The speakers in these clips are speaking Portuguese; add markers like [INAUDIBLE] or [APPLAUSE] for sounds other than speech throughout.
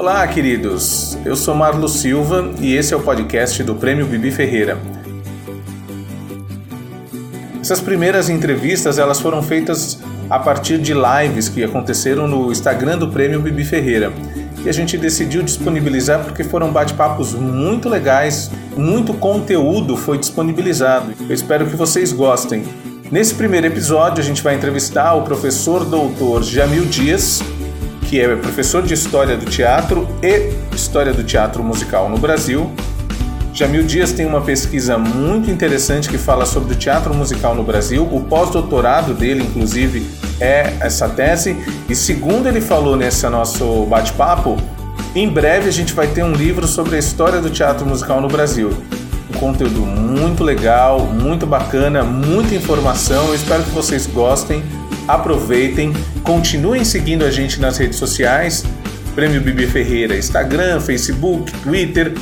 Olá, queridos. Eu sou Marlo Silva e esse é o podcast do Prêmio Bibi Ferreira. Essas primeiras entrevistas elas foram feitas a partir de lives que aconteceram no Instagram do Prêmio Bibi Ferreira. E a gente decidiu disponibilizar porque foram bate-papos muito legais, muito conteúdo foi disponibilizado. Eu espero que vocês gostem. Nesse primeiro episódio, a gente vai entrevistar o professor doutor Jamil Dias, que é professor de História do Teatro e História do Teatro Musical no Brasil. Jamil Dias tem uma pesquisa muito interessante que fala sobre o teatro musical no Brasil. O pós-doutorado dele, inclusive, é essa tese. E segundo ele falou nesse nosso bate-papo, em breve a gente vai ter um livro sobre a história do teatro musical no Brasil. Um conteúdo muito legal, muito bacana, muita informação. Eu espero que vocês gostem, aproveitem, continuem seguindo a gente nas redes sociais. Prêmio Bibi Ferreira, Instagram, Facebook, Twitter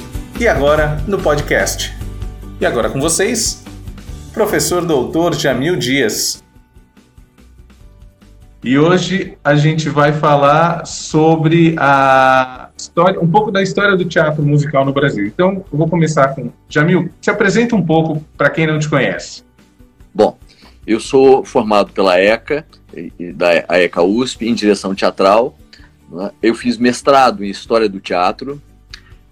e agora no podcast. E agora com vocês, professor doutor Jamil Dias. E hoje a gente vai falar sobre a história, um pouco da história do teatro musical no Brasil. Então, eu vou começar com Jamil. Se apresenta um pouco para quem não te conhece. Bom, eu sou formado pela ECA, da ECA USP, em direção teatral. Né? Eu fiz mestrado em História do Teatro,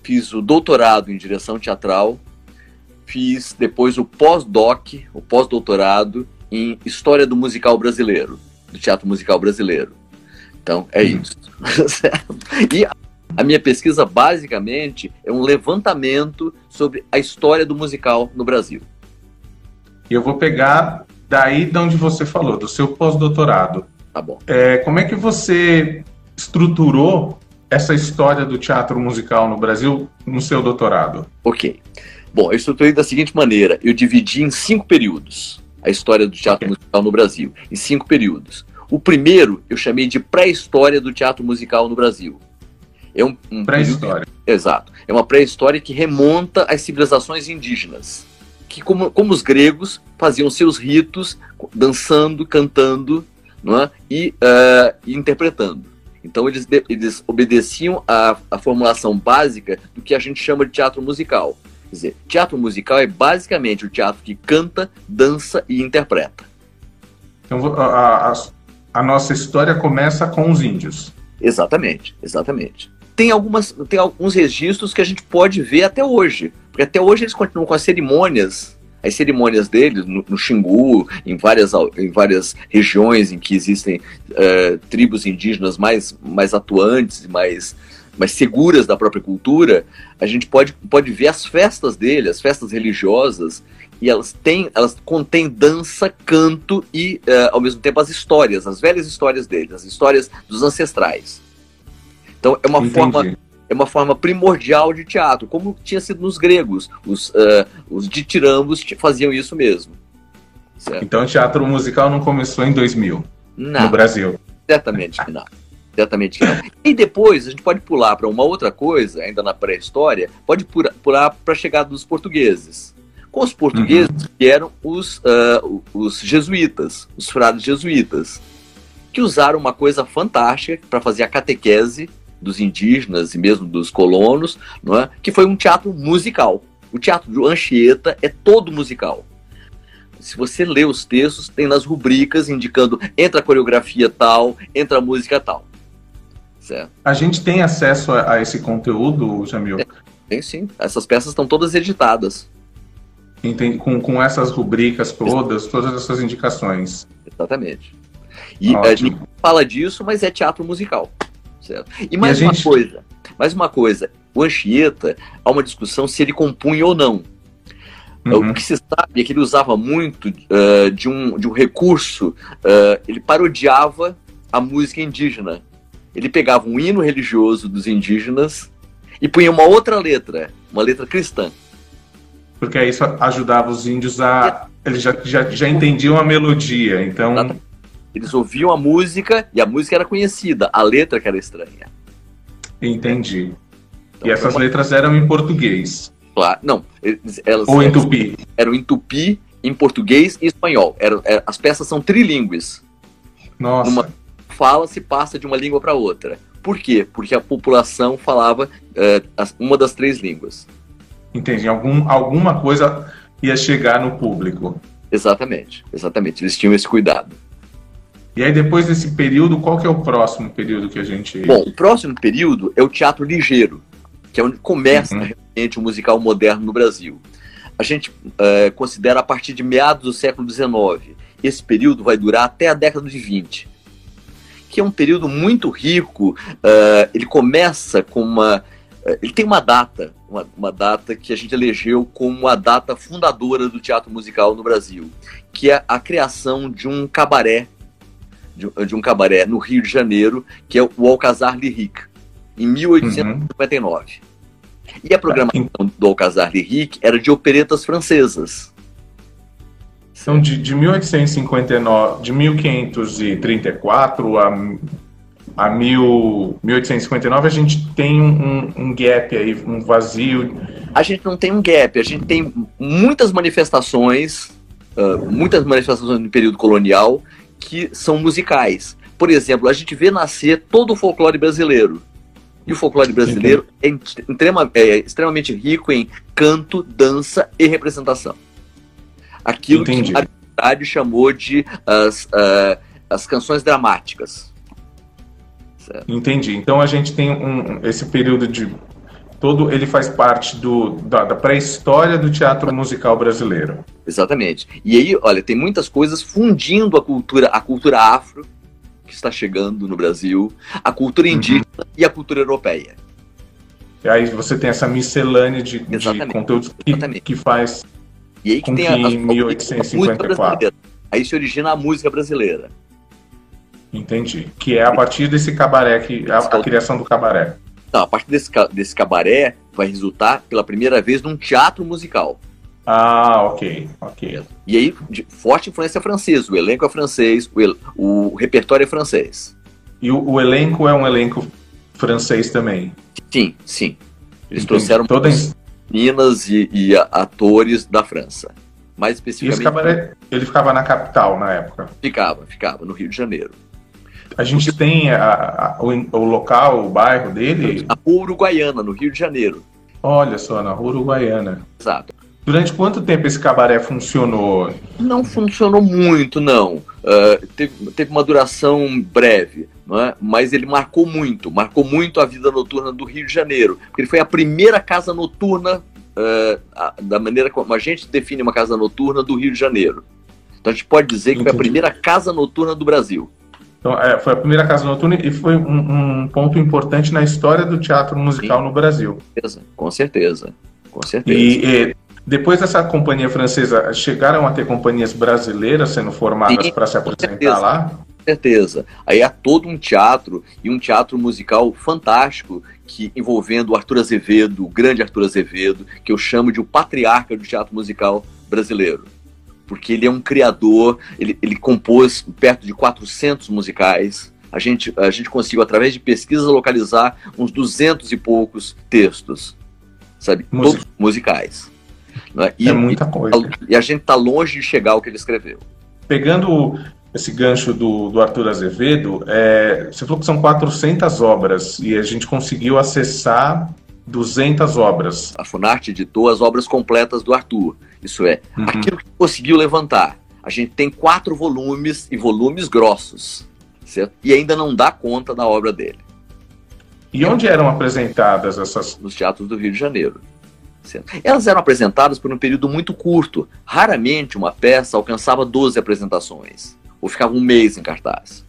fiz o doutorado em direção teatral, fiz depois o pós-doc, o pós-doutorado em História do Musical Brasileiro, do Teatro Musical Brasileiro. Então, é uhum. isso. [LAUGHS] e a minha pesquisa, basicamente, é um levantamento sobre a história do musical no Brasil. E eu vou pegar daí de onde você falou, do seu pós-doutorado. Tá bom. É, como é que você estruturou essa história do teatro musical no Brasil no seu doutorado? Ok. Bom, eu estruturei da seguinte maneira: eu dividi em cinco períodos a história do teatro okay. musical no Brasil, em cinco períodos. O primeiro eu chamei de pré-história do teatro musical no Brasil. É um, um pré-história. Exato. É uma pré-história que remonta às civilizações indígenas, que como, como os gregos faziam seus ritos, dançando, cantando, não é? e uh, interpretando. Então eles, eles obedeciam à, à formulação básica do que a gente chama de teatro musical. Quer dizer, teatro musical é basicamente o teatro que canta, dança e interpreta. Então a, a, a nossa história começa com os índios. Exatamente, exatamente. Tem, algumas, tem alguns registros que a gente pode ver até hoje. Porque até hoje eles continuam com as cerimônias as cerimônias deles no, no Xingu, em várias, em várias regiões em que existem uh, tribos indígenas mais, mais atuantes mais, mais seguras da própria cultura, a gente pode, pode ver as festas dele, as festas religiosas, e elas têm, elas contêm dança, canto e, uh, ao mesmo tempo, as histórias, as velhas histórias deles, as histórias dos ancestrais. Então, é uma Entendi. forma é uma forma primordial de teatro, como tinha sido nos gregos. Os, uh, os ditirambos faziam isso mesmo. Certo? Então o teatro musical não começou em 2000 não, no Brasil? Certamente que não. Certamente que não. E depois a gente pode pular para uma outra coisa, ainda na pré-história, pode pular para a chegada dos portugueses. Com os portugueses, uhum. que eram os, uh, os jesuítas, os frades jesuítas, que usaram uma coisa fantástica para fazer a catequese dos indígenas e mesmo dos colonos, não é? que foi um teatro musical. O teatro de Anchieta é todo musical. Se você lê os textos, tem nas rubricas indicando entra a coreografia tal, entra a música tal. Certo? A gente tem acesso a, a esse conteúdo, Jamil? É, tem sim. Essas peças estão todas editadas. Entendi. Com, com essas rubricas todas, todas essas indicações. Exatamente. E a gente fala disso, mas é teatro musical. Certo? E mais e uma gente... coisa, mais uma coisa, o Anchieta, há uma discussão se ele compunha ou não. Uhum. O que se sabe é que ele usava muito uh, de, um, de um recurso, uh, ele parodiava a música indígena. Ele pegava um hino religioso dos indígenas e punha uma outra letra, uma letra cristã. Porque isso ajudava os índios a. Eles já, já, já entendiam a melodia, então. Exatamente. Eles ouviam a música e a música era conhecida, a letra que era estranha. Entendi. Então, e essas uma... letras eram em português? Claro, não. Elas, Ou em tupi? Eram em tupi, em português e espanhol. Eram as peças são trilíngues. Nossa. Uma fala se passa de uma língua para outra. Por quê? Porque a população falava uh, uma das três línguas. Entendi. Algum, alguma coisa ia chegar no público. Exatamente, exatamente. Eles tinham esse cuidado. E aí, depois desse período, qual que é o próximo período que a gente. Bom, o próximo período é o teatro ligeiro, que é onde começa uhum. realmente o musical moderno no Brasil. A gente uh, considera a partir de meados do século XIX. Esse período vai durar até a década de 20, que é um período muito rico. Uh, ele começa com uma. Uh, ele tem uma data, uma, uma data que a gente elegeu como a data fundadora do teatro musical no Brasil, que é a criação de um cabaré, de, de um cabaré no Rio de Janeiro, que é o Alcazar Lyrique, em 1859. Uhum. E a programação do Alcazar Lyrique era de operetas francesas. Então, de, de 1859, de 1534 a, a mil, 1859, a gente tem um, um gap aí, um vazio. A gente não tem um gap, a gente tem muitas manifestações, uh, muitas manifestações no período colonial que são musicais. Por exemplo, a gente vê nascer todo o folclore brasileiro. E o folclore brasileiro é, extrema, é, extremamente rico em canto, dança e representação. Aquilo Entendi. que a verdade chamou de as, uh, as canções dramáticas. Certo? Entendi. Então a gente tem um, esse período de todo ele faz parte do, da, da pré-história do teatro musical brasileiro. Exatamente. E aí, olha, tem muitas coisas fundindo a cultura, a cultura afro que está chegando no Brasil, a cultura uhum. indígena uhum. e a cultura europeia. E aí você tem essa miscelânea de, de conteúdos que, que, faz e aí que tem a, a, 1854. Aí se origina a música brasileira. Entendi. Que é a partir desse cabaré, que, a, a criação do cabaré. Não, a partir desse, desse cabaré vai resultar pela primeira vez num teatro musical. Ah, ok, ok. E aí, forte influência francesa, o elenco é francês, o, el, o repertório é francês. E o, o, elenco é um elenco francês também? Sim, sim. Eles Entendi. trouxeram Toda... meninas e, e, atores da França. Mais especificamente. E esse cabaré, ele ficava na capital na época? Ficava, ficava, no Rio de Janeiro. A gente Porque... tem a, a, o, o, local, o bairro dele? A Uruguaiana, no Rio de Janeiro. Olha só, na Uruguaiana. Exato. Durante quanto tempo esse cabaré funcionou? Não funcionou muito, não. Uh, teve, teve, uma duração breve, não é? mas ele marcou muito, marcou muito a vida noturna do Rio de Janeiro. Ele foi a primeira casa noturna, uh, a, da maneira como a gente define uma casa noturna do Rio de Janeiro. Então a gente pode dizer que Entendi. foi a primeira casa noturna do Brasil. Então, é, foi a primeira casa noturna e foi um, um, ponto importante na história do teatro musical Sim, no Brasil. Com certeza, com certeza. Com certeza. E, e depois dessa companhia francesa, chegaram a ter companhias brasileiras sendo formadas para se apresentar lá? Com certeza. Aí há todo um teatro e um teatro musical fantástico que envolvendo o Arthur Azevedo, o grande Arthur Azevedo, que eu chamo de o patriarca do teatro musical brasileiro. Porque ele é um criador, ele, ele compôs perto de 400 musicais, a gente, a gente conseguiu, através de pesquisas, localizar uns duzentos e poucos textos, sabe? Música. Todos musicais. Né? E, é muita coisa. E a gente está longe de chegar ao que ele escreveu. Pegando esse gancho do, do Arthur Azevedo, é, você falou que são 400 obras e a gente conseguiu acessar 200 obras. A Funarte editou as obras completas do Arthur. Isso é, uhum. aquilo que conseguiu levantar. A gente tem quatro volumes e volumes grossos, certo? E ainda não dá conta da obra dele. E onde eram apresentadas essas? Nos teatros do Rio de Janeiro. Elas eram apresentadas por um período muito curto. Raramente uma peça alcançava 12 apresentações, ou ficava um mês em cartaz.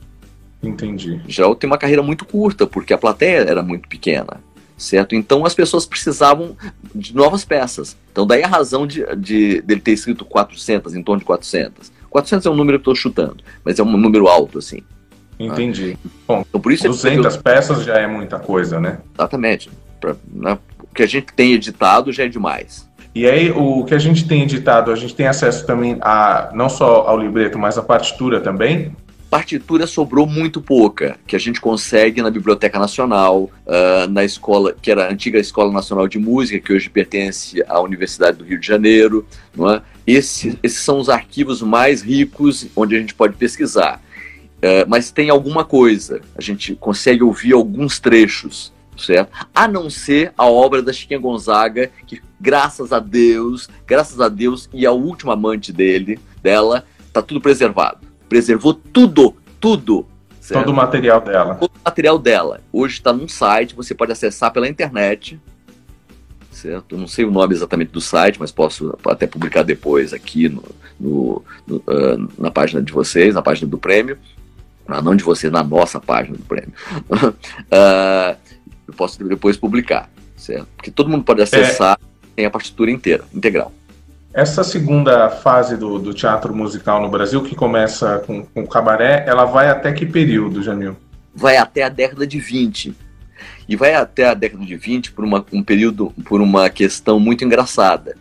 Entendi. Em geral tem uma carreira muito curta, porque a plateia era muito pequena, certo? Então as pessoas precisavam de novas peças. Então daí a razão de, de dele ter escrito 400, em torno de 400. 400 é um número que estou chutando, mas é um número alto, assim. Entendi. Ah. Bom, então, por isso 200 é peças já é muita coisa, né? Exatamente. Pra, né, que a gente tem editado já é demais. E aí, o que a gente tem editado, a gente tem acesso também a não só ao libreto, mas à partitura também? Partitura sobrou muito pouca, que a gente consegue na Biblioteca Nacional, uh, na escola, que era a antiga Escola Nacional de Música, que hoje pertence à Universidade do Rio de Janeiro. Não é? Esse, esses são os arquivos mais ricos onde a gente pode pesquisar. é, mas tem alguma coisa. A gente consegue ouvir alguns trechos, certo? A não ser a obra da Chiquinha Gonzaga, que graças a Deus, graças a Deus e ao último amante dele, dela, tá tudo preservado. Preservou tudo, tudo. Certo? Todo o material dela. Todo o material dela. Hoje está num site, você pode acessar pela internet, certo? Eu não sei o nome exatamente do site, mas posso até publicar depois aqui no, no, no uh, na página de vocês, na página do prêmio. Ah, não de vocês, na nossa página do prêmio. uh, [LAUGHS] eu posso depois publicar, certo? Porque todo mundo pode acessar, é... tem a partitura inteira, integral. Essa segunda fase do, do teatro musical no Brasil, que começa com, com o cabaré, ela vai até que período, Jamil? Vai até a década de 20. E vai até a década de 20 por uma, um período, por uma questão muito engraçada.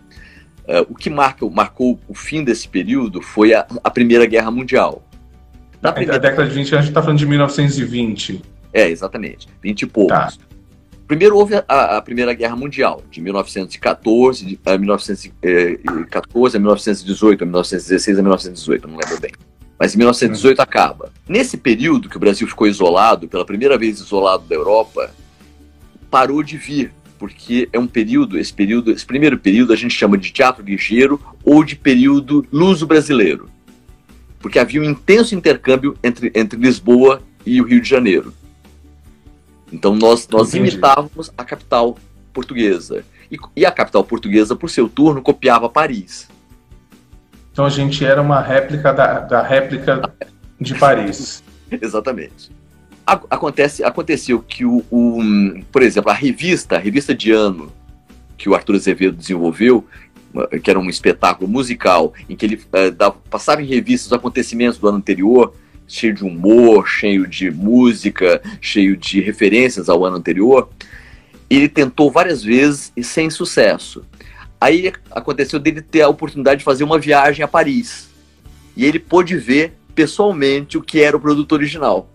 Uh, o que marca, marcou o fim desse período foi a, a Primeira Guerra Mundial. Na primeira... A década de 20, a gente está falando de 1920. É, exatamente, 20 e poucos. Tá. Primeiro houve a, a, Primeira Guerra Mundial, de 1914 a 1914 a 1918, a 1916 a 1918, não lembro bem. Mas em 1918 hum. acaba. Nesse período que o Brasil ficou isolado, pela primeira vez isolado da Europa, parou de vir, porque é um período, esse período, esse primeiro período a gente chama de teatro ligeiro ou de período luso-brasileiro porque havia um intenso intercâmbio entre, entre Lisboa e o Rio de Janeiro. Então nós, nós imitávamos a capital portuguesa. E, e, a capital portuguesa, por seu turno, copiava Paris. Então a gente era uma réplica da, da réplica de Paris. [LAUGHS] Exatamente. Acontece, aconteceu que, o, o, por exemplo, a revista, a revista de ano que o Arthur Azevedo desenvolveu, que era um espetáculo musical, em que ele uh, dava, passava em revista os acontecimentos do ano anterior, cheio de humor, cheio de música, cheio de referências ao ano anterior. Ele tentou várias vezes e sem sucesso. Aí aconteceu dele ter a oportunidade de fazer uma viagem a Paris. E ele pôde ver pessoalmente o que era o produto original.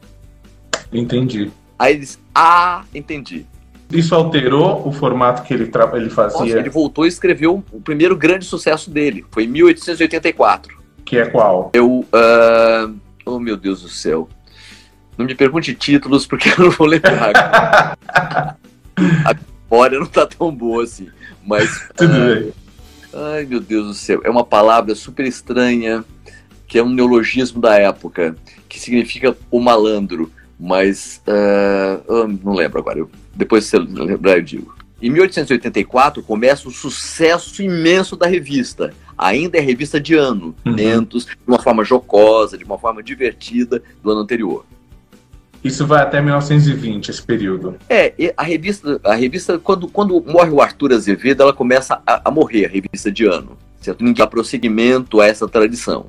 Entendi. Aí ele disse: Ah, entendi. Isso alterou o formato que ele, ele fazia? Nossa, ele voltou e escreveu o primeiro grande sucesso dele. Foi em 1884. Que é qual? Eu. Uh... Oh, meu Deus do céu. Não me pergunte títulos, porque eu não vou lembrar. [LAUGHS] a memória não tá tão boa assim. Mas. Tudo uh... bem. Ai, meu Deus do céu. É uma palavra super estranha, que é um neologismo da época, que significa o malandro. Mas. Uh... não lembro agora. Eu depois você lembrar, eu digo. Em 1884 começa o sucesso imenso da revista. Ainda é revista de ano, uhum. de uma forma jocosa, de uma forma divertida do ano anterior. Isso vai até 1920, esse período. É, a revista, a revista quando, quando morre o Arthur Azevedo, ela começa a, a morrer, a revista de ano. Certo? Ninguém dá prosseguimento a essa tradição.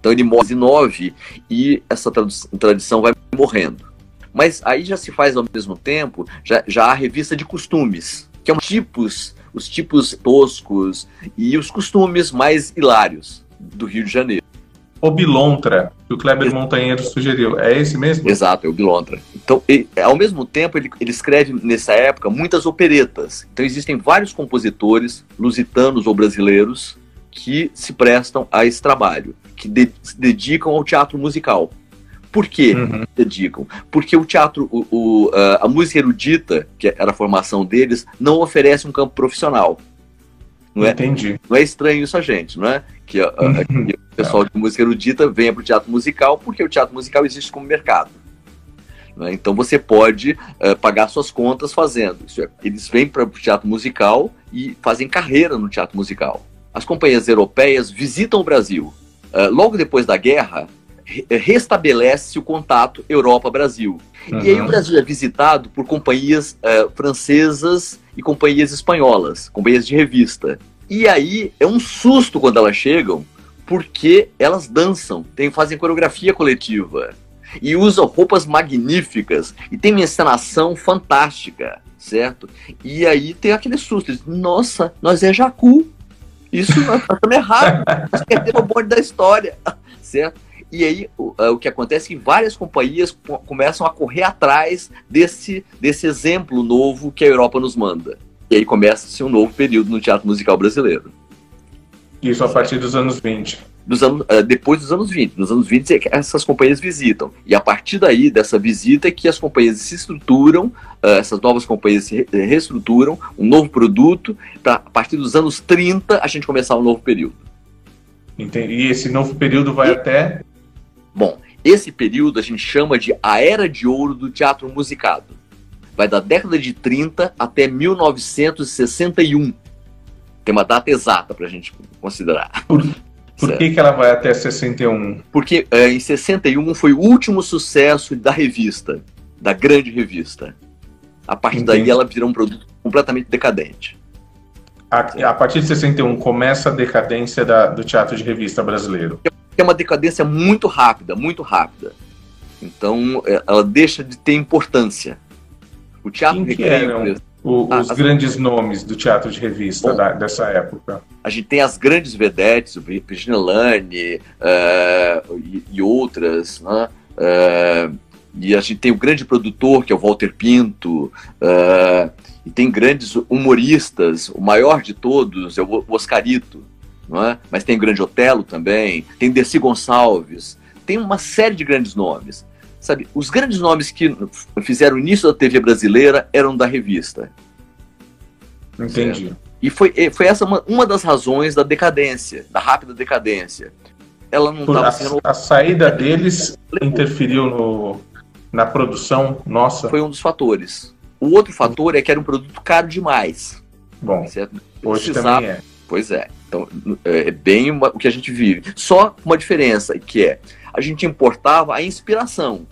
Então ele morre em 9 e essa tradição vai morrendo. Mas aí já se faz ao mesmo tempo, já, já a revista de costumes, que é um tipos, os tipos toscos e os costumes mais hilários do Rio de Janeiro. O Bilontra, que o Kleber Montanheiro sugeriu, é esse mesmo? Exato, é o Bilontra. Então, ele, ao mesmo tempo, ele, ele escreve nessa época muitas operetas. Então, existem vários compositores, lusitanos ou brasileiros, que se prestam a esse trabalho, que de, se dedicam ao teatro musical. Por que uhum. dedicam? Porque o teatro, o, o, a música erudita, que era a formação deles, não oferece um campo profissional. Não é, Entendi. Não é estranho isso a gente, não é? Que, a, a, que uhum. o pessoal de música erudita venha para o teatro musical, porque o teatro musical existe como mercado. É? Então você pode uh, pagar suas contas fazendo. É, eles vêm para o teatro musical e fazem carreira no teatro musical. As companhias europeias visitam o Brasil. Uh, logo depois da guerra, restabelece o contato Europa-Brasil. Uhum. E aí o Brasil é visitado por companhias uh, francesas e companhias espanholas, companhias de revista. E aí é um susto quando elas chegam, porque elas dançam, tem, fazem coreografia coletiva e usam roupas magníficas e tem uma encenação fantástica, certo? E aí tem aquele susto, nossa, nós é Jacu. Isso nós estamos errados, nós perdemos o bonde da história, [LAUGHS] certo? E aí o, uh, o que acontece é que várias companhias começam a correr atrás desse, desse exemplo novo que a Europa nos manda. E aí começa-se um novo período no teatro musical brasileiro. Isso a partir dos anos 20. dos anos, uh, depois dos anos 20. Nos anos 20 é essas companhias visitam. E a partir daí, dessa visita, é que as companhias se estruturam, essas novas companhias se reestruturam, um novo produto, para a partir dos anos 30 a gente começar um novo período. Entendi. E esse novo período vai e, até. Bom, esse período a gente chama de a Era de Ouro do Teatro Musicado. Vai da década de 30 até 1961. Tem uma data exata para a gente considerar. Por, por que, que ela vai até 61? Porque é, em 61 foi o último sucesso da revista, da grande revista. A partir Entendi. daí ela virou um produto completamente decadente. A, a, partir de 61 começa a decadência da, do teatro de revista brasileiro. É uma decadência muito rápida, muito rápida. Então é, ela deixa de ter importância. O teatro Quem que eram o, ah, os as... grandes nomes do teatro de revista Bom, da, dessa época? A gente tem as grandes vedetes, o Virginia Lane uh, e, e, outras, né? Uh, e a gente tem o grande produtor, que é o Walter Pinto, uh, e tem grandes humoristas, o maior de todos é o Oscarito, não é? mas tem o grande Otelo também, tem Desi Gonçalves, tem uma série de grandes nomes. Sabe, os grandes nomes que fizeram o início da TV brasileira eram da revista. Entendi. Certo? E foi, foi essa uma, uma das razões da decadência, da rápida decadência. Ela não estava sendo. A saída deles interferiu no, na produção nossa? Foi um dos fatores. O outro fator é que era um produto caro demais. Bom, certo? hoje Precisava... também é. Pois é. Então, é bem uma, o que a gente vive. Só uma diferença, que é, a gente importava a inspiração.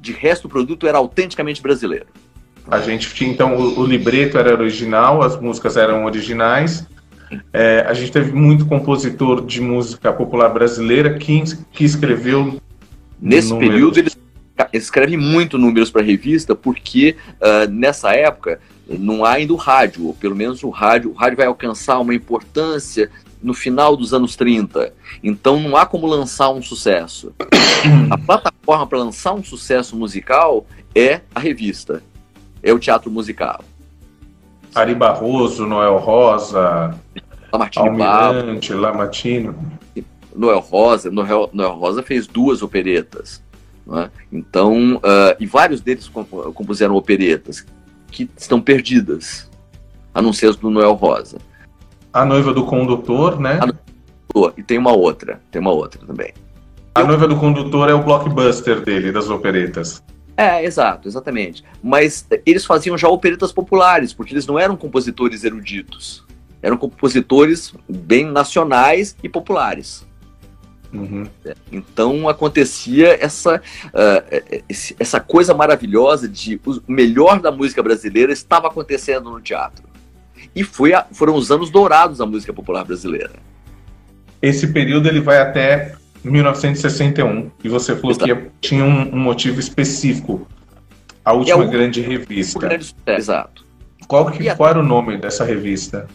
De resto, o produto era autenticamente brasileiro. A gente tinha, então, o, o libreto era original, as músicas eram originais. É, a gente teve muito compositor de música popular brasileira que, que escreveu. Nesse período, eles escrevem muito números para a revista, porque uh, nessa época não há ainda o rádio, ou pelo menos o rádio, o rádio vai alcançar uma importância no final dos anos 30. Então não há como lançar um sucesso. A plataforma para lançar um sucesso musical é a revista, é o teatro musical. Ari Barroso, Noel Rosa, Lamartine Almirante, Lamartine. Noel Rosa, Noel, Noel Rosa fez duas operetas. É? Então, uh, e vários deles compuseram operetas que estão perdidas, a não ser as do Noel Rosa. A noiva do condutor, né? A e tem uma outra, tem uma outra também. A noiva do condutor é o blockbuster dele, das operetas. É, exato, exatamente. Mas eles faziam já operetas populares, porque eles não eram compositores eruditos. Eram compositores bem nacionais e populares. Uhum. Então acontecia essa, uh, essa coisa maravilhosa de o melhor da música brasileira estava acontecendo no teatro. E foi a, foram os anos dourados da música popular brasileira. Esse período ele vai até 1961 e você falou Exato. que tinha um, um, motivo específico. A última é o, grande revista. Grande, exato. Qual, que, qual era o nome dessa revista?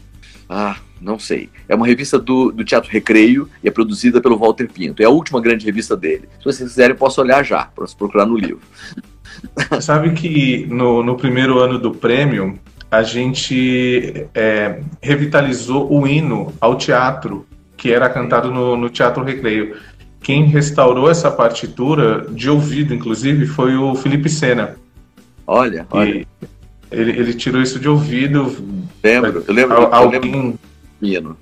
Ah, não sei. É uma revista do, do Teatro Recreio e é produzida pelo Walter Pinto. É a última grande revista dele. Se vocês quiserem, posso olhar já, para procurar no livro. [LAUGHS] Sabe que no, no primeiro ano do prêmio, a gente é, revitalizou o hino ao teatro, que era cantado no, no Teatro Recreio. Quem restaurou essa partitura, de ouvido inclusive, foi o Felipe Sena. Olha, olha. Ele, ele tirou isso de ouvido. Lembro, eu lembro. eu lembro Menino.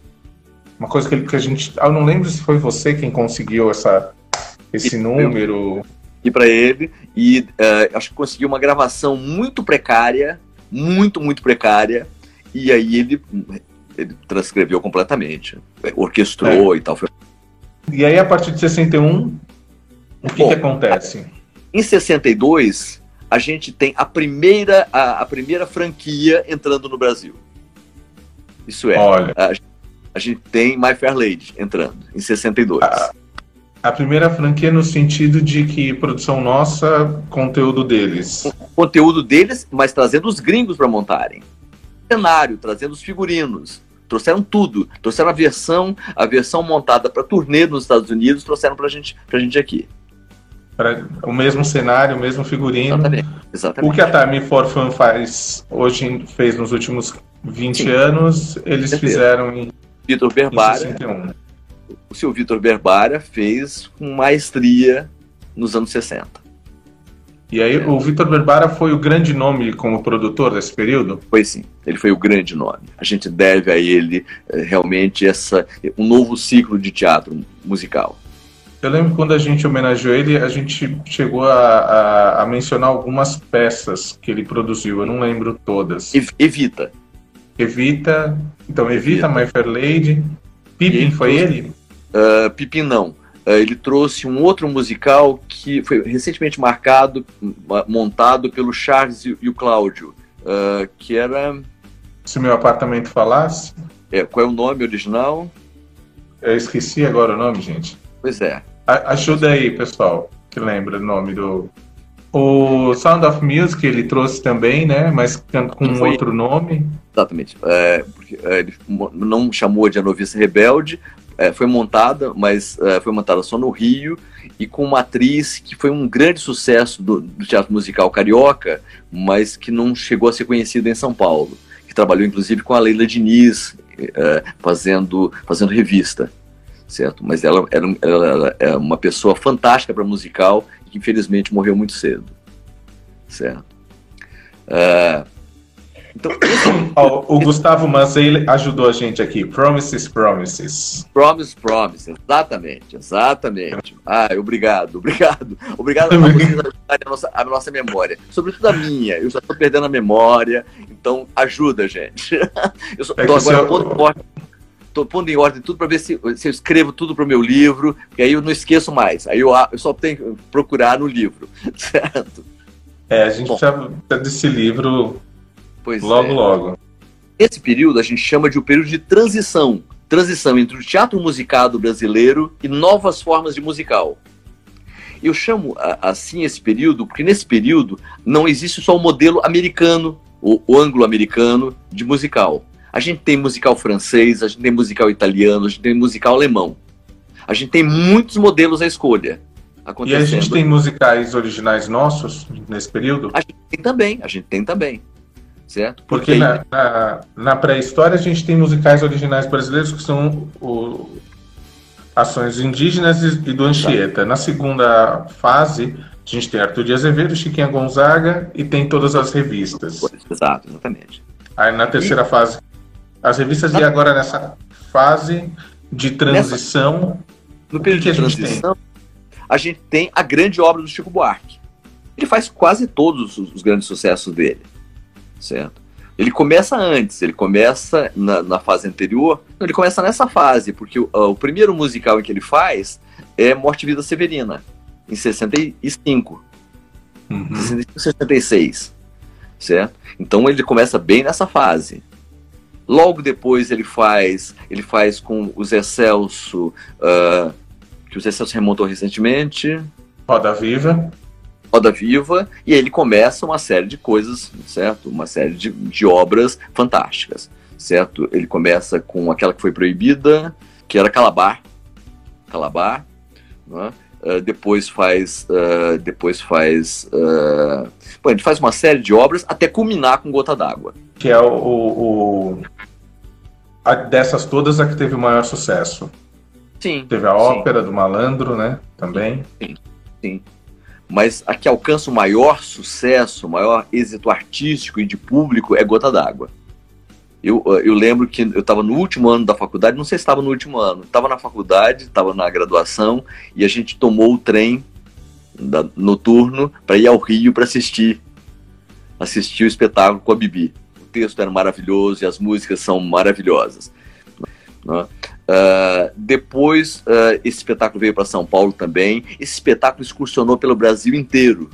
Uma coisa que, que a gente. Eu não lembro se foi você quem conseguiu essa, esse e, número. E para ele, e uh, acho que conseguiu uma gravação muito precária, muito, muito precária, e aí ele, ele transcreveu completamente, orquestrou é. e tal. E aí, a partir de 61, o que, Bom, que acontece? Em 62, a gente tem a primeira, a, a primeira franquia entrando no Brasil. Isso é. Olha. A, a gente tem My Fair Lady entrando, em 62. A, a primeira franquia no sentido de que produção nossa, conteúdo deles. Conteúdo deles, mas trazendo os gringos para montarem. Cenário, trazendo os figurinos. Trouxeram tudo. Trouxeram a versão, a versão montada para turnê nos Estados Unidos, trouxeram para gente, a gente aqui. Pra, o mesmo cenário, o mesmo figurino. Exatamente. Exatamente. O que a Time for Fun faz hoje, fez nos últimos 20 Sim. anos, eles fizeram em, Vitor Berbara. o seu Vitor Berbara fez com maestria nos anos 60. E aí o Vitor Berbara foi o grande nome como produtor desse período? Foi sim, ele foi o grande nome. A gente deve a ele eh, realmente essa um novo ciclo de teatro musical. Eu lembro quando a gente homenageou ele, a gente chegou a, a, a mencionar algumas peças que ele produziu. Eu não lembro todas. Evita. Evita. Então, Evita, Evita. My Fair Lady. Pippin, foi trouxe... ele? Uh, Pippin não. Uh, ele trouxe um outro musical que foi recentemente marcado, montado pelo Charles e o Cláudio, uh, que era. Se meu apartamento falasse? É, qual é o nome original? Eu esqueci agora o nome, gente. Pois é. Ajuda aí, pessoal, que lembra o nome do. O Sound of Music ele trouxe também, né? Mas com um outro nome. Exatamente. É, porque, é, ele não chamou de A Noviça Rebelde, é, foi montada, mas é, foi montada só no Rio e com uma atriz que foi um grande sucesso do, do, teatro musical carioca, mas que não chegou a ser conhecida em São Paulo, que trabalhou inclusive com a Leila Diniz, é, fazendo, fazendo revista certo? Mas ela era, ela é uma pessoa fantástica para musical e que infelizmente morreu muito cedo, certo? Uh, então, [COUGHS] oh, o Gustavo Mazei ajudou a gente aqui. Promises, promises. Promises, promises. Exatamente, exatamente. Ah, [LAUGHS] obrigado, obrigado. Obrigado a vocês ajudarem a nossa, a nossa memória. Sobretudo a minha. Eu já estou perdendo a memória. Então, ajuda, gente. [LAUGHS] Eu estou é agora todo tô pondo em ordem tudo para ver se, se, eu escrevo tudo para o meu livro, e aí eu não esqueço mais. Aí eu, eu só tenho que procurar no livro, [LAUGHS] certo? É, a gente Bom, precisa desse livro logo, é. logo. Esse período a gente chama de o um período de transição. Transição entre o teatro musicado brasileiro e novas formas de musical. Eu chamo assim esse período porque nesse período não existe só o modelo americano, o anglo-americano de musical a gente tem musical francês, a gente tem musical italiano, a gente tem musical alemão. A gente tem muitos modelos à escolha. E a gente tem musicais originais nossos nesse período? A gente tem também, a gente tem também. Certo? Porque, Porque na, na, na pré-história a gente tem musicais originais brasileiros que são o, ações indígenas e do Anchieta. Na segunda fase, a gente tem Arthur de Azevedo, Chiquinha Gonzaga e tem todas as revistas. Exato, exatamente. Aí na terceira e... fase as revistas e agora nessa fase de transição. Nessa, no período de transição, a gente, a gente tem a grande obra do Chico Buarque. Ele faz quase todos os, os grandes sucessos dele, certo? Ele começa antes, ele começa na, na fase anterior, ele começa nessa fase, porque o, o, primeiro musical que ele faz é Morte e Vida Severina, em 65. Uhum. 66, certo? Então ele começa bem nessa fase. Logo depois ele faz, ele faz com o Zé Celso, uh, que o Zé Celso remontou recentemente. Roda Viva. Roda Viva, e aí ele começa uma série de coisas, certo? Uma série de, de obras fantásticas, certo? Ele começa com aquela que foi proibida, que era Calabar. Calabar, né? Uh, depois faz uh, depois faz uh... Bom, ele faz uma série de obras até culminar com Gota d'Água. Que é o, o a, dessas todas a que teve o maior sucesso. Sim. Teve a ópera sim. do malandro né também. Sim sim. Mas a que alcança o maior sucesso o maior êxito artístico e de público é Gota d'Água eu, eu lembro que eu estava no último ano da faculdade, não sei se estava no último ano, estava na faculdade, estava na graduação, e a gente tomou o trem da, noturno para ir ao Rio para assistir, assistir o espetáculo com a Bibi. O texto era maravilhoso e as músicas são maravilhosas. Né? Uh, depois, uh, esse espetáculo veio para São Paulo também. Esse espetáculo excursionou pelo Brasil inteiro,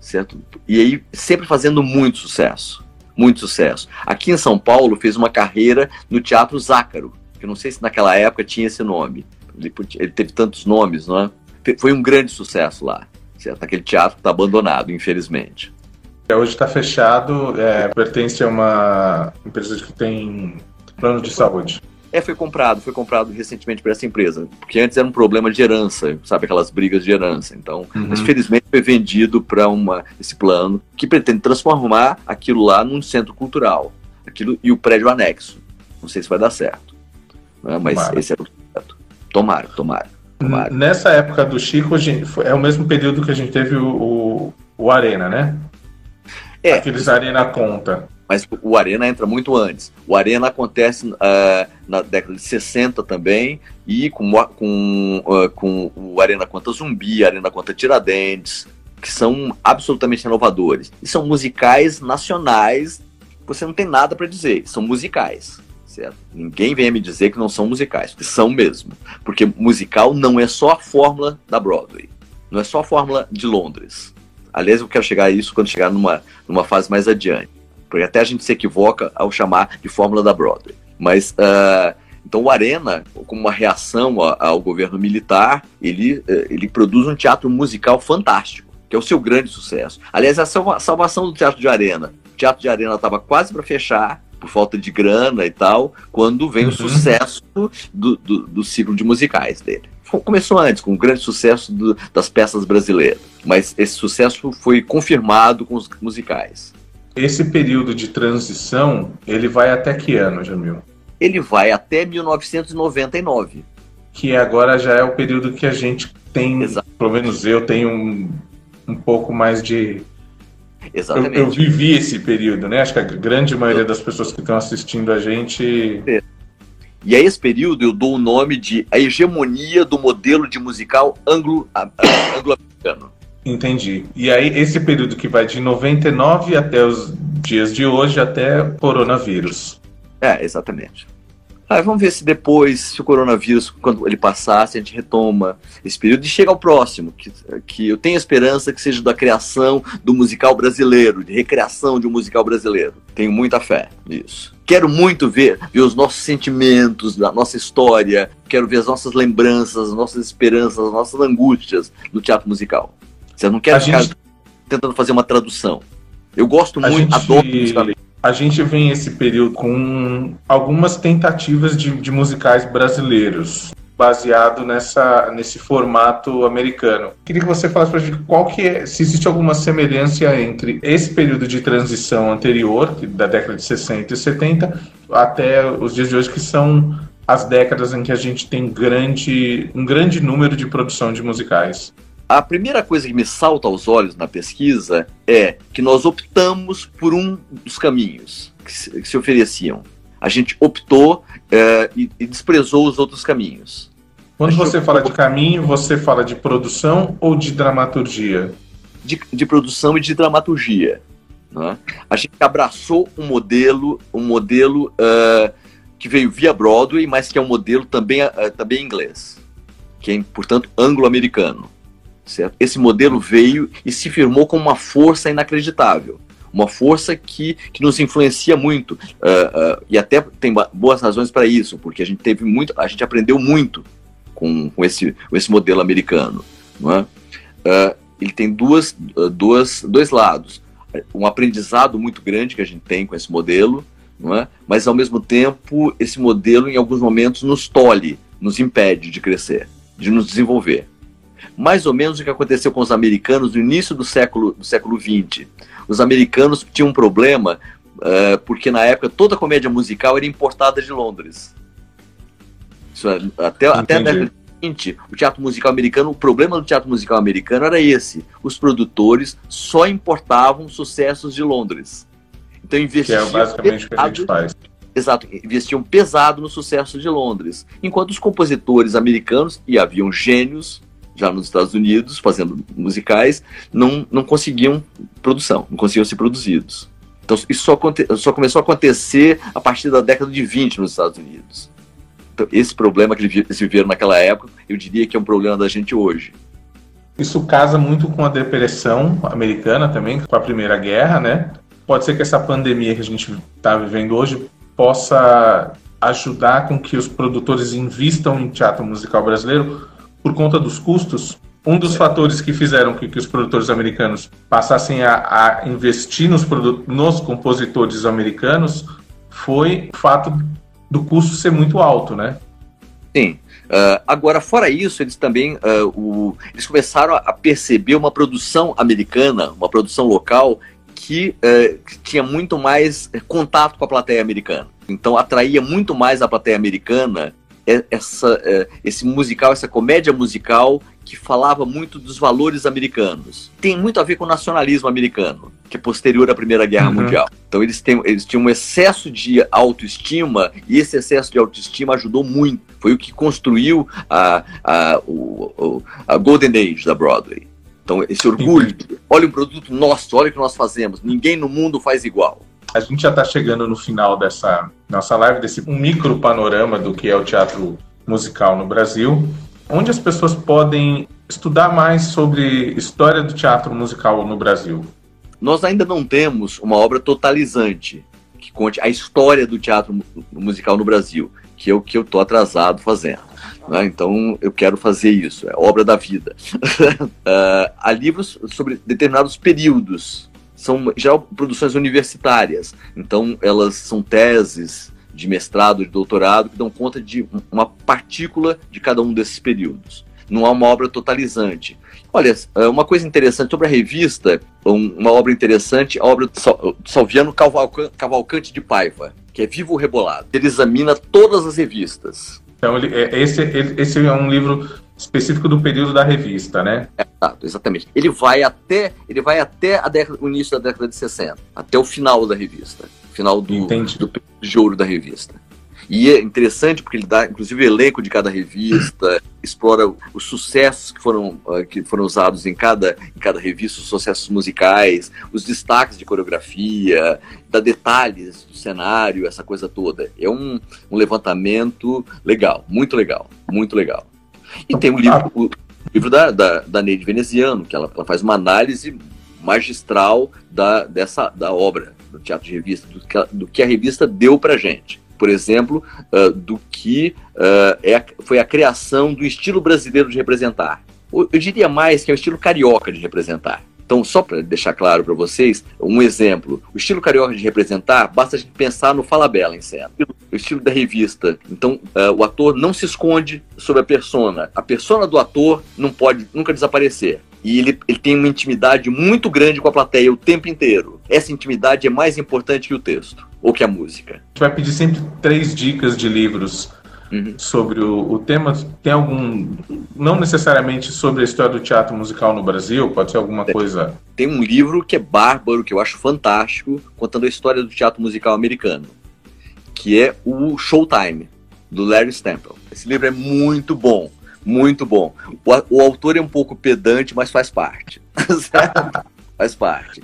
certo? E aí, sempre fazendo muito sucesso muito sucesso. Aqui em São Paulo fez uma carreira no Teatro Zácaro, que eu não sei se naquela época tinha esse nome. Ele, ele teve tantos nomes, não é? Foi um grande sucesso lá. Certo? Aquele teatro está abandonado, infelizmente. É, hoje está fechado, é, pertence a uma empresa que tem plano de saúde. É, foi comprado, foi comprado recentemente por essa empresa, porque antes era um problema de herança, sabe, aquelas brigas de herança. Então, uhum. mas felizmente foi vendido para uma esse plano que pretende transformar aquilo lá num centro cultural, aquilo e o prédio anexo. Não sei se vai dar certo, né? mas esse era o projeto. Tomara, tomara. tomara. Nessa época do Chico, gente, é o mesmo período que a gente teve o, o, o Arena, né? É. Aqueles Arena Conta. Mas o Arena entra muito antes. O Arena acontece uh, na década de 60 também, e com, com, uh, com o Arena Conta Zumbi, Arena Conta Tiradentes, que são absolutamente inovadores. E são musicais nacionais, você não tem nada para dizer, são musicais. Certo? Ninguém venha me dizer que não são musicais, são mesmo. Porque musical não é só a fórmula da Broadway, não é só a fórmula de Londres. Aliás, eu quero chegar a isso quando chegar numa, numa fase mais adiante. Porque até a gente se equivoca ao chamar de fórmula da Broadway. Mas, uh, então o Arena, como uma reação ao governo militar, ele, uh, ele produz um teatro musical fantástico, que é o seu grande sucesso. Aliás, a salvação do teatro de Arena. O teatro de Arena estava quase para fechar, por falta de grana e tal, quando vem uhum. o sucesso do, do, do ciclo de musicais dele começou antes, com o grande sucesso do, das peças brasileiras, mas esse sucesso foi confirmado com os musicais. Esse período de transição, ele vai até que ano, Jamil? Ele vai até 1999. Que agora já é o período que a gente tem, Exato. pelo menos eu tenho um, um pouco mais de Exatamente. Eu, eu, vivi esse período, né? Acho que a grande maioria das pessoas que estão assistindo a gente é. E a esse período eu dou o nome de a hegemonia do modelo de musical anglo-americano. Entendi. E aí, esse período que vai de 99 até os dias de hoje, até coronavírus. É, exatamente. Ah, vamos ver se depois, se o coronavírus, quando ele passar, se a gente retoma esse período e chega ao próximo, que, que eu tenho esperança que seja da criação do musical brasileiro, de recriação de um musical brasileiro. Tenho muita fé nisso. Quero muito ver, ver os nossos sentimentos, a nossa história, quero ver as nossas lembranças, as nossas esperanças, as nossas angústias no teatro musical. Você não quer ficar gente... tentando fazer uma tradução. Eu gosto a muito, gente... adoro musicalmente a gente vem esse período com algumas tentativas de, de musicais brasileiros baseado nessa, nesse formato americano. Queria que você falasse para gente qual que é, se existe alguma semelhança entre esse período de transição anterior, da década de 60 e 70, até os dias de hoje, que são as décadas em que a gente tem grande, um grande número de produção de musicais. A primeira coisa que me salta aos olhos na pesquisa é que nós optamos por um dos caminhos que se, que se ofereciam. A gente optou é, e, e, desprezou os outros caminhos. Quando você fala de caminho, você fala de produção ou de dramaturgia? De, de produção e de dramaturgia. Né? A gente abraçou um modelo, um modelo uh, que veio via Broadway, mas que é um modelo também, uh, também inglês, que é, portanto, anglo-americano. Certo? Esse modelo veio e se firmou como uma força inacreditável, uma força que, que nos influencia muito uh, uh, e até tem boas razões para isso, porque a gente teve muito, a gente aprendeu muito com, com, esse, com esse modelo americano. É? Uh, ele tem duas, duas, dois lados, um aprendizado muito grande que a gente tem com esse modelo, é? mas ao mesmo tempo esse modelo em alguns momentos nos tolhe, nos impede de crescer, de nos desenvolver mais ou menos o que aconteceu com os americanos no início do século, do século XX. Os americanos tinham um problema uh, porque na época toda a comédia musical era importada de Londres. Isso, é, até, até a década de 20, o teatro musical americano, o problema do teatro musical americano era esse: os produtores só importavam sucessos de Londres. Então investiam. Que é basicamente o que a gente faz. Exato, investiam pesado no sucesso de Londres. Enquanto os compositores americanos, e haviam gênios, já nos Estados Unidos, fazendo musicais, não, não conseguiam produção, não conseguiam ser produzidos. Então isso só, só começou a acontecer a partir da década de 20 nos Estados Unidos. Então, esse problema que eles viveram naquela época, eu diria que é um problema da gente hoje. Isso casa muito com a depressão americana também, com a Primeira Guerra, né? Pode ser que essa pandemia que a gente está vivendo hoje possa ajudar com que os produtores invistam em teatro musical brasileiro, por conta dos custos, um dos fatores que fizeram que, que os produtores americanos passassem a, a investir nos, nos compositores americanos foi o fato do custo ser muito alto, né? Sim. Uh, agora, fora isso, eles também uh, o, eles começaram a perceber uma produção americana, uma produção local que, uh, que tinha muito mais contato com a plateia americana. Então, atraía muito mais a plateia americana essa, é, esse musical, essa comédia musical que falava muito dos valores americanos. Tem muito a ver com o nacionalismo americano, que é posterior à Primeira Guerra uhum. Mundial. Então eles, têm, eles tinham um excesso de autoestima e esse excesso de autoestima ajudou muito. Foi o que construiu a, a, o, a Golden Age da Broadway. Então esse orgulho, olha o produto nosso, olha o que nós fazemos, ninguém no mundo faz igual. A gente já está chegando no final dessa nossa live, desse um micro panorama do que é o teatro musical no Brasil onde as pessoas podem estudar mais sobre história do teatro musical no Brasil? Nós ainda não temos uma obra totalizante que conte a história do teatro musical no Brasil, que é o que eu estou atrasado fazendo. Né? Então eu quero fazer isso, é obra da vida. uh, [LAUGHS] há livros sobre determinados períodos, são já produções universitárias, então elas são teses de mestrado, de doutorado, que dão conta de uma partícula de cada um desses períodos. Não há uma obra totalizante. Olha, é, uma coisa interessante sobre a revista, uma obra interessante, a obra do Salviano Cavalcante de Paiva, que é Vivo Rebolado. Ele examina todas as revistas. Então, é, esse, esse é um livro específico do período da revista, né? Exato, exatamente. Ele vai até, ele vai até a década, o início da década de 60, até o final da revista final do, do de ouro da revista. E é interessante porque ele dá, inclusive, o elenco de cada revista, [LAUGHS] explora os sucessos que foram, uh, que foram usados em cada, em cada revista, os sucessos musicais, os destaques de coreografia, dá detalhes do cenário, essa coisa toda. É um, um levantamento legal, muito legal, muito legal. E tem o livro, o livro da, da, da Neide Veneziano, que ela, ela faz uma análise magistral da, dessa, da obra do teatro de revista, do que a, do que a revista deu para gente. Por exemplo, uh, do que uh, é, foi a criação do estilo brasileiro de representar. Eu, eu diria mais que é o estilo carioca de representar. Então, só para deixar claro para vocês, um exemplo. O estilo carioca de representar, basta a gente pensar no Falabella em cena. O estilo da revista. Então, uh, o ator não se esconde sobre a persona. A persona do ator não pode nunca desaparecer. E ele, ele tem uma intimidade muito grande com a plateia o tempo inteiro. Essa intimidade é mais importante que o texto ou que a música. A gente vai pedir sempre três dicas de livros uhum. sobre o, o, tema. Tem algum, não necessariamente sobre a história do teatro musical no Brasil, pode ser alguma tem, coisa. Tem um livro que é bárbaro, que eu acho fantástico, contando a história do teatro musical americano, que é o Showtime, do Larry Stample. Esse livro é muito bom muito bom. O, o autor é um pouco pedante, mas faz parte. [LAUGHS] faz parte.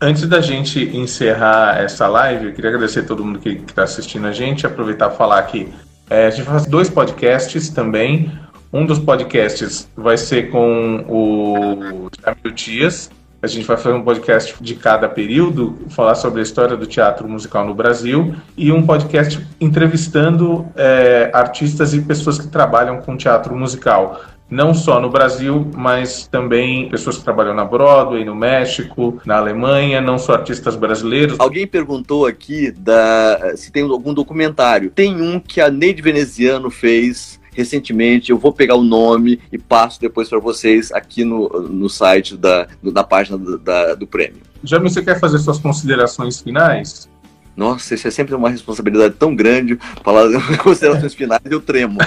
Antes da gente encerrar essa live, eu queria agradecer a todo mundo que está assistindo a gente, aproveitar para falar que é, a gente faz dois podcasts também. Um dos podcasts vai ser com o Jamil Dias, a gente vai fazer um podcast de cada período, falar sobre a história do teatro musical no Brasil. E um podcast entrevistando é, artistas e pessoas que trabalham com teatro musical não só no Brasil, mas também pessoas que trabalham na Broadway, no México, na Alemanha, não só artistas brasileiros. Alguém perguntou aqui da, se tem algum documentário. Tem um que a Neide Veneziano fez recentemente. Eu vou pegar o nome e passo depois para vocês aqui no, no site da, da página do, da, do prêmio. Já você quer fazer suas considerações finais? Nossa, isso é sempre uma responsabilidade tão grande. Falar [LAUGHS] considerações finais, eu tremo.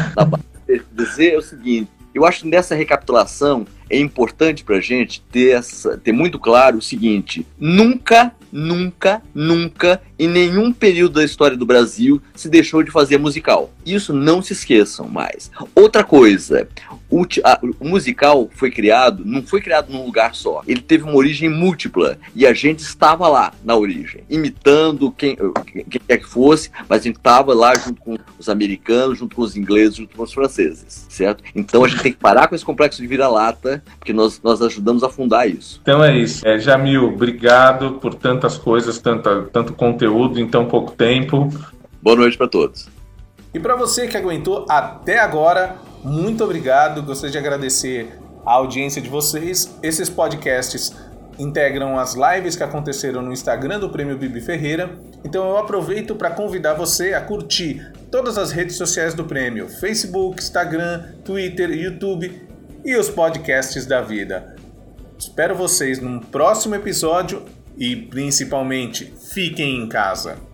Dizer o seguinte: eu acho que nessa recapitulação é importante para a gente ter, essa, ter muito claro o seguinte: nunca nunca, nunca, em nenhum período da história do Brasil, se deixou de fazer musical. Isso não se esqueçam mais. Outra coisa, o, a, o, musical foi criado, não foi criado num lugar só. Ele teve uma origem múltipla e a gente estava lá na origem, imitando quem, quem quer que fosse, mas a gente estava lá junto com os americanos, junto com os ingleses, junto com os franceses, certo? Então a gente tem que parar com esse complexo de vira-lata, porque nós, nós ajudamos a fundar isso. Então é isso. É, Jamil, obrigado por tantas coisas, tanta, tanto conteúdo em tão pouco tempo. Boa noite para todos. E para você que aguentou até agora, muito obrigado. Gostaria de agradecer a audiência de vocês. Esses podcasts integram as lives que aconteceram no Instagram do Prêmio Bibi Ferreira. Então eu aproveito para convidar você a curtir todas as redes sociais do prêmio: Facebook, Instagram, Twitter, YouTube e os podcasts da vida. Espero vocês num próximo episódio e principalmente fiquem em casa.